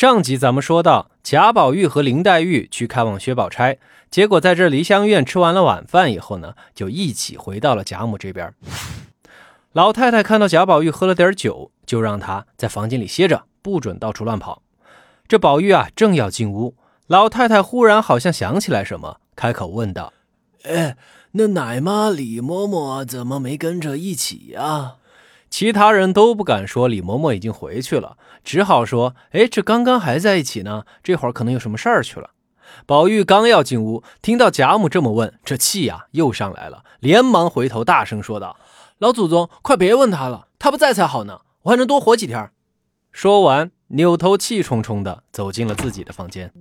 上集咱们说到，贾宝玉和林黛玉去看望薛宝钗，结果在这梨香院吃完了晚饭以后呢，就一起回到了贾母这边。老太太看到贾宝玉喝了点酒，就让他在房间里歇着，不准到处乱跑。这宝玉啊，正要进屋，老太太忽然好像想起来什么，开口问道：“哎，那奶妈李嬷嬷怎么没跟着一起呀？”其他人都不敢说李嬷嬷已经回去了，只好说：“哎，这刚刚还在一起呢，这会儿可能有什么事儿去了。”宝玉刚要进屋，听到贾母这么问，这气呀又上来了，连忙回头大声说道：“老祖宗，快别问他了，他不在才好呢，我还能多活几天。”说完，扭头气冲冲地走进了自己的房间。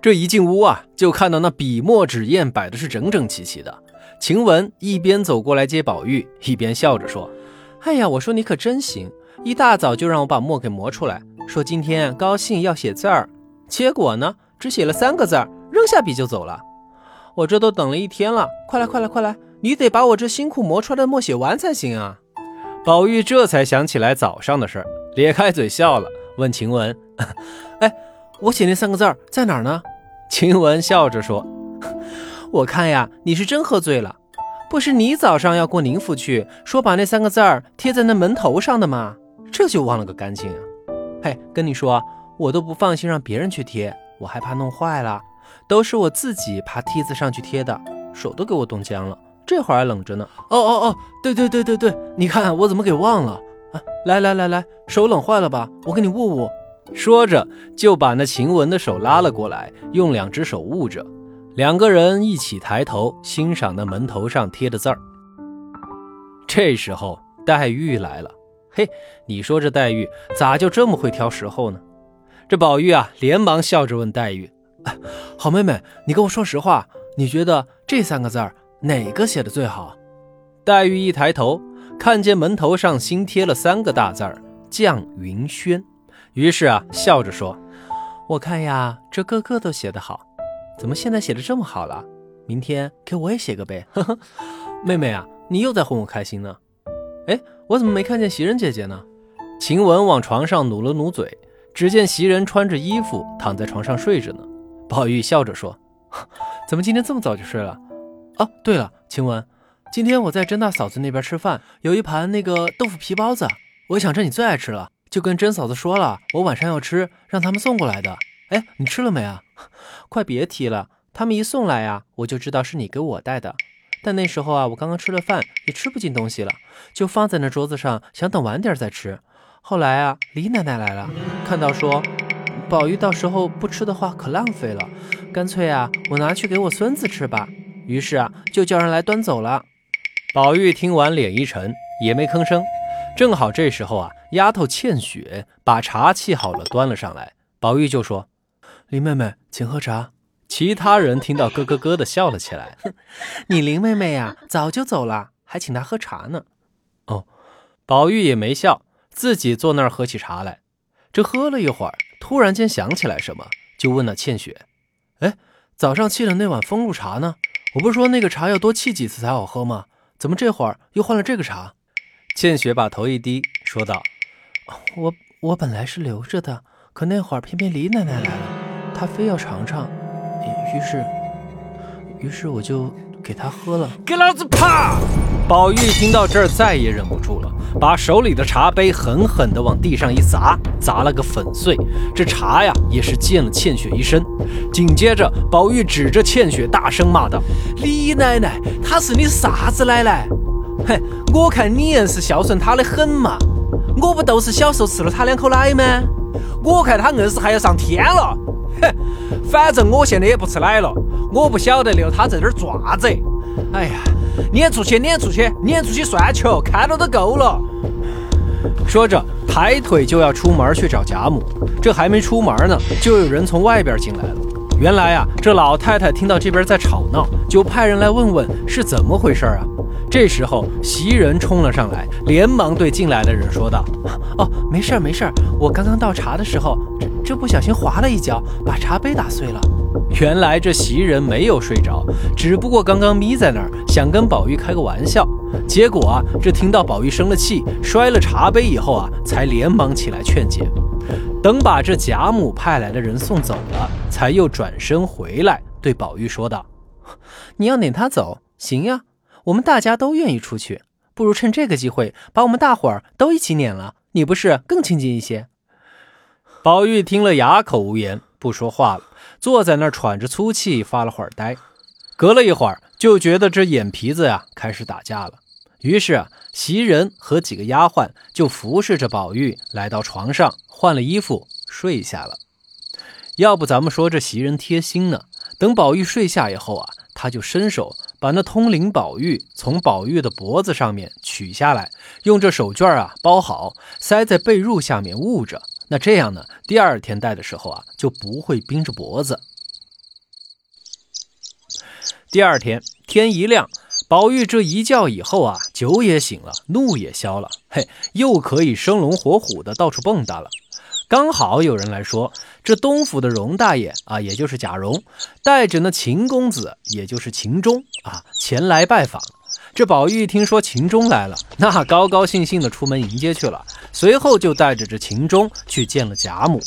这一进屋啊，就看到那笔墨纸砚摆的是整整齐齐的。晴雯一边走过来接宝玉，一边笑着说。哎呀，我说你可真行，一大早就让我把墨给磨出来，说今天高兴要写字儿，结果呢，只写了三个字儿，扔下笔就走了。我这都等了一天了，快来快来快来，你得把我这辛苦磨出来的墨写完才行啊！宝玉这才想起来早上的事儿，咧开嘴笑了，问晴雯：“哎，我写那三个字儿在哪儿呢？”晴雯笑着说：“我看呀，你是真喝醉了。”不是你早上要过宁府去，说把那三个字儿贴在那门头上的吗？这就忘了个干净啊！嘿，跟你说，我都不放心让别人去贴，我害怕弄坏了，都是我自己爬梯子上去贴的，手都给我冻僵了，这会儿还冷着呢。哦哦哦，对对对对对，你看我怎么给忘了啊？来来来来，手冷坏了吧？我给你捂捂。说着就把那晴雯的手拉了过来，用两只手捂着。两个人一起抬头欣赏那门头上贴的字儿。这时候黛玉来了，嘿，你说这黛玉咋就这么会挑时候呢？这宝玉啊，连忙笑着问黛玉：“好妹妹，你跟我说实话，你觉得这三个字儿哪个写的最好？”黛玉一抬头，看见门头上新贴了三个大字儿“绛云轩”，于是啊，笑着说：“我看呀，这个个都写得好。”怎么现在写的这么好了？明天给我也写个呗。呵呵，妹妹啊，你又在哄我开心呢。哎，我怎么没看见袭人姐姐呢？晴雯往床上努了努嘴，只见袭人穿着衣服躺在床上睡着呢。宝玉笑着说：“怎么今天这么早就睡了？”哦，对了，晴雯，今天我在甄大嫂子那边吃饭，有一盘那个豆腐皮包子，我想着你最爱吃了，就跟甄嫂子说了，我晚上要吃，让他们送过来的。哎，你吃了没啊？快别提了，他们一送来呀，我就知道是你给我带的。但那时候啊，我刚刚吃了饭，也吃不进东西了，就放在那桌子上，想等晚点再吃。后来啊，李奶奶来了，看到说宝玉到时候不吃的话可浪费了，干脆啊，我拿去给我孙子吃吧。于是啊，就叫人来端走了。宝玉听完，脸一沉，也没吭声。正好这时候啊，丫头倩雪把茶沏好了，端了上来。宝玉就说。林妹妹，请喝茶。其他人听到咯咯咯的笑了起来。你林妹妹呀，早就走了，还请她喝茶呢。哦，宝玉也没笑，自己坐那儿喝起茶来。这喝了一会儿，突然间想起来什么，就问那倩雪：“哎，早上沏的那碗风露茶呢？我不是说那个茶要多沏几次才好喝吗？怎么这会儿又换了这个茶？”倩雪把头一低，说道：“我我本来是留着的，可那会儿偏偏李奶奶来了。”他非要尝尝，于是，于是我就给他喝了。给老子啪！宝玉听到这儿，再也忍不住了，把手里的茶杯狠狠地往地上一砸，砸了个粉碎。这茶呀，也是溅了倩雪一身。紧接着，宝玉指着倩雪大声骂道：“李奶奶，她是你啥子奶奶？哼，我看你硬是孝顺她的很嘛！我不都是小时候吃了她两口奶吗？我看她硬是还要上天了！”哼，反正我现在也不吃奶了，我不晓得留他在这儿做啥子。哎呀，撵出去，撵出去，撵出去算球，看到都够了。说着，抬腿就要出门去找贾母。这还没出门呢，就有人从外边进来了。原来啊，这老太太听到这边在吵闹，就派人来问问是怎么回事啊。这时候，袭人冲了上来，连忙对进来的人说道：“哦，没事儿，没事儿，我刚刚倒茶的时候，这这不小心滑了一跤，把茶杯打碎了。”原来这袭人没有睡着，只不过刚刚眯在那儿，想跟宝玉开个玩笑。结果啊，这听到宝玉生了气，摔了茶杯以后啊，才连忙起来劝解。等把这贾母派来的人送走了，才又转身回来，对宝玉说道：“你要撵他走，行呀，我们大家都愿意出去，不如趁这个机会把我们大伙儿都一起撵了，你不是更亲近一些？”宝玉听了哑口无言，不说话了，坐在那儿喘着粗气，发了会儿呆。隔了一会儿，就觉得这眼皮子呀开始打架了。于是啊，袭人和几个丫鬟就服侍着宝玉来到床上，换了衣服睡下了。要不咱们说这袭人贴心呢？等宝玉睡下以后啊，他就伸手把那通灵宝玉从宝玉的脖子上面取下来，用这手绢啊包好，塞在被褥下面捂着。那这样呢，第二天戴的时候啊，就不会冰着脖子。第二天天一亮，宝玉这一觉以后啊，酒也醒了，怒也消了，嘿，又可以生龙活虎的到处蹦跶了。刚好有人来说，这东府的荣大爷啊，也就是贾蓉，带着那秦公子，也就是秦钟啊，前来拜访。这宝玉听说秦钟来了，那高高兴兴的出门迎接去了。随后就带着这秦钟去见了贾母。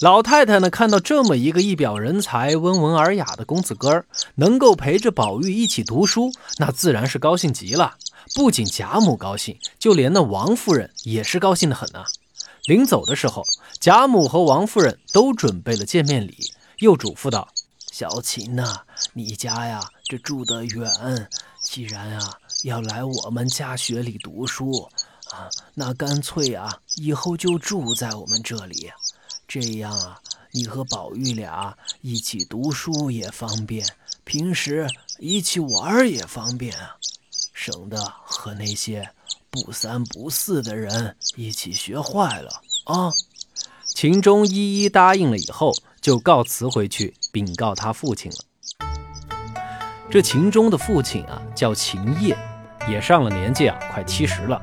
老太太呢，看到这么一个一表人才、温文尔雅的公子哥儿，能够陪着宝玉一起读书，那自然是高兴极了。不仅贾母高兴，就连那王夫人也是高兴的很啊。临走的时候，贾母和王夫人都准备了见面礼，又嘱咐道：“小琴呐，你家呀，这住得远。”既然啊要来我们家学里读书啊，那干脆啊以后就住在我们这里，这样啊你和宝玉俩一起读书也方便，平时一起玩也方便啊，省得和那些不三不四的人一起学坏了啊。秦钟一一答应了以后，就告辞回去禀告他父亲了。这秦钟的父亲啊，叫秦业，也上了年纪啊，快七十了，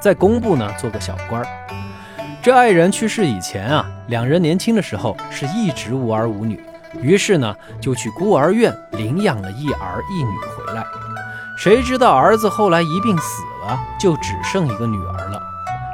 在工部呢做个小官儿。这爱人去世以前啊，两人年轻的时候是一直无儿无女，于是呢就去孤儿院领养了一儿一女回来。谁知道儿子后来一病死了，就只剩一个女儿了。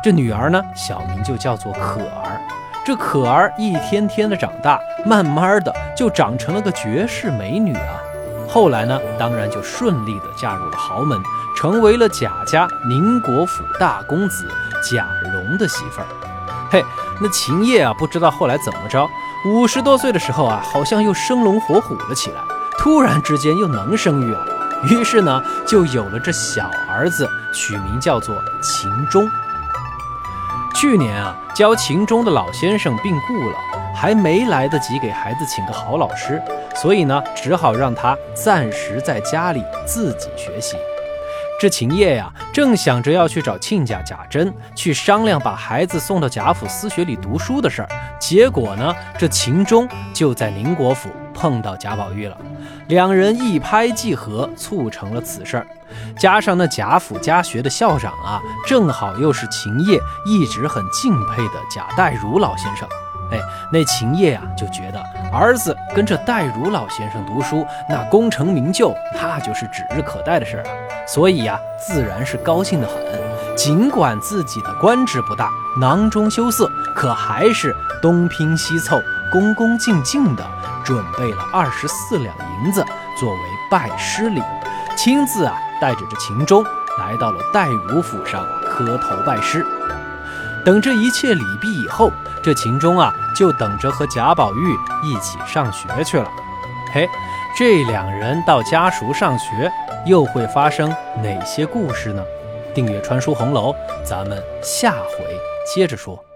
这女儿呢，小名就叫做可儿。这可儿一天天的长大，慢慢的就长成了个绝世美女啊。后来呢，当然就顺利的嫁入了豪门，成为了贾家宁国府大公子贾蓉的媳妇儿。嘿，那秦业啊，不知道后来怎么着，五十多岁的时候啊，好像又生龙活虎了起来，突然之间又能生育了，于是呢，就有了这小儿子，取名叫做秦钟。去年啊，教秦钟的老先生病故了，还没来得及给孩子请个好老师，所以呢，只好让他暂时在家里自己学习。这秦业呀，正想着要去找亲家贾珍去商量把孩子送到贾府私学里读书的事儿，结果呢，这秦钟就在宁国府碰到贾宝玉了，两人一拍即合，促成了此事儿。加上那贾府家学的校长啊，正好又是秦业一直很敬佩的贾代儒老先生。哎，那秦业啊就觉得儿子跟着代儒老先生读书，那功成名就，那就是指日可待的事儿啊。所以呀，自然是高兴得很。尽管自己的官职不大，囊中羞涩，可还是东拼西凑，恭恭敬敬的准备了二十四两银子作为拜师礼，亲自啊带着这秦钟来到了代儒府上磕头拜师。等这一切礼毕以后。这秦钟啊，就等着和贾宝玉一起上学去了。嘿，这两人到家塾上学，又会发生哪些故事呢？订阅“传书红楼”，咱们下回接着说。